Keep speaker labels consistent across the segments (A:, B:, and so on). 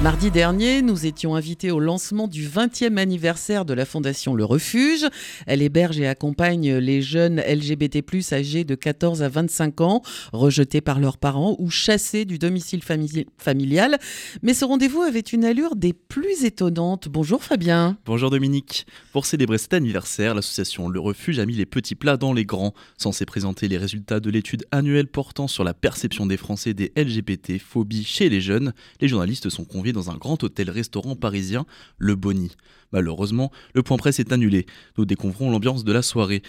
A: Mardi dernier, nous étions invités au lancement du 20e anniversaire de la Fondation Le Refuge. Elle héberge et accompagne les jeunes LGBT+, âgés de 14 à 25 ans, rejetés par leurs parents ou chassés du domicile familial. Mais ce rendez-vous avait une allure des plus étonnantes. Bonjour Fabien.
B: Bonjour Dominique. Pour célébrer cet anniversaire, l'association Le Refuge a mis les petits plats dans les grands, censé présenter les résultats de l'étude annuelle portant sur la perception des Français des LGBT phobies chez les jeunes. Les journalistes sont conviés dans un grand hôtel-restaurant parisien, le Bonny. Malheureusement, le point presse est annulé. Nous découvrons l'ambiance de la soirée.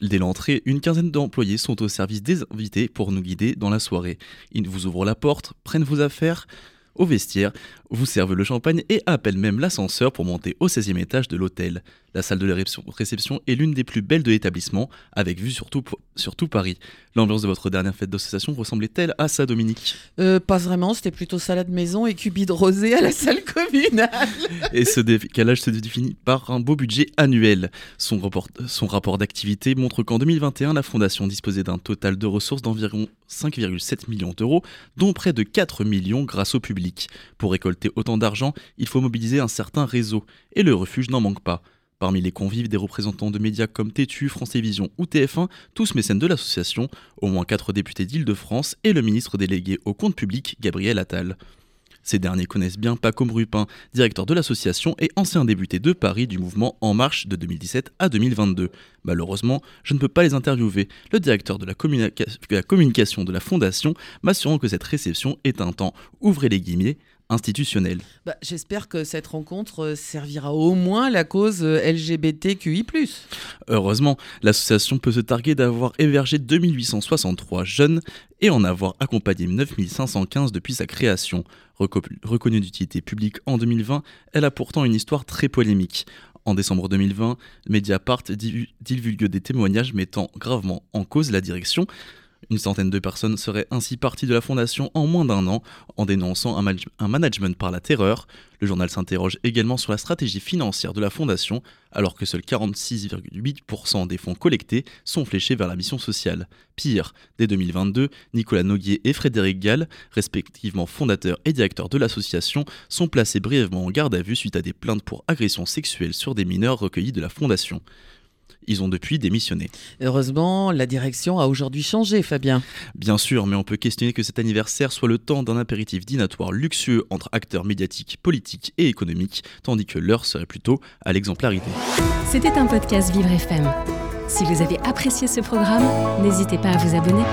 B: Dès l'entrée, une quinzaine d'employés sont au service des invités pour nous guider dans la soirée. Ils vous ouvrent la porte, prennent vos affaires, au vestiaire, vous servent le champagne et appellent même l'ascenseur pour monter au 16e étage de l'hôtel. La salle de réception est l'une des plus belles de l'établissement, avec vue sur tout, Paris. L'ambiance de votre dernière fête d'association ressemblait-elle à ça, Dominique?
A: Euh, Pas vraiment, c'était plutôt salade maison et cubide rosé à la salle communale.
B: et ce décalage se définit par un beau budget annuel? Son, son rapport d'activité montre qu'en 2021, la Fondation disposait d'un total de ressources d'environ 5,7 millions d'euros, dont près de 4 millions grâce au public. Pour récolter autant d'argent, il faut mobiliser un certain réseau, et le refuge n'en manque pas. Parmi les convives, des représentants de médias comme Tétu, France Télévisions ou TF1, tous mécènes de l'association, au moins 4 députés d'Île-de-France et le ministre délégué au compte public, Gabriel Attal. Ces derniers connaissent bien Paco Rupin, directeur de l'association et ancien député de Paris du mouvement En Marche de 2017 à 2022. Malheureusement, je ne peux pas les interviewer, le directeur de la, la communication de la fondation m'assurant que cette réception est un temps, ouvrez les guillemets, institutionnel.
A: Bah, j'espère que cette rencontre euh, servira au moins la cause euh, LGBTQI.
B: Heureusement, l'association peut se targuer d'avoir hébergé 2863 jeunes et en avoir accompagné 9515 depuis sa création. Reconnue d'utilité publique en 2020, elle a pourtant une histoire très polémique. En décembre 2020, Mediapart divulgue des témoignages mettant gravement en cause la direction une centaine de personnes seraient ainsi parties de la fondation en moins d'un an en dénonçant un, management par la terreur. Le journal s'interroge également sur la stratégie financière de la fondation alors que seuls 46,8% des fonds collectés sont fléchés vers la mission sociale. Pire, dès 2022, Nicolas Noguier et Frédéric Gall, respectivement fondateurs et directeurs de l'association, sont placés brièvement en garde à vue suite à des plaintes pour agressions sexuelles sur des mineurs recueillis de la fondation. Ils ont depuis démissionné.
A: Heureusement, la direction a aujourd'hui changé, Fabien.
B: Bien sûr, mais on peut questionner que cet anniversaire soit le temps d'un apéritif dînatoire luxueux entre acteurs médiatiques, politiques et économiques, tandis que l'heure serait plutôt à l'exemplarité.
C: C'était un podcast Vivre FM. Si vous avez apprécié ce programme, n'hésitez pas à vous abonner.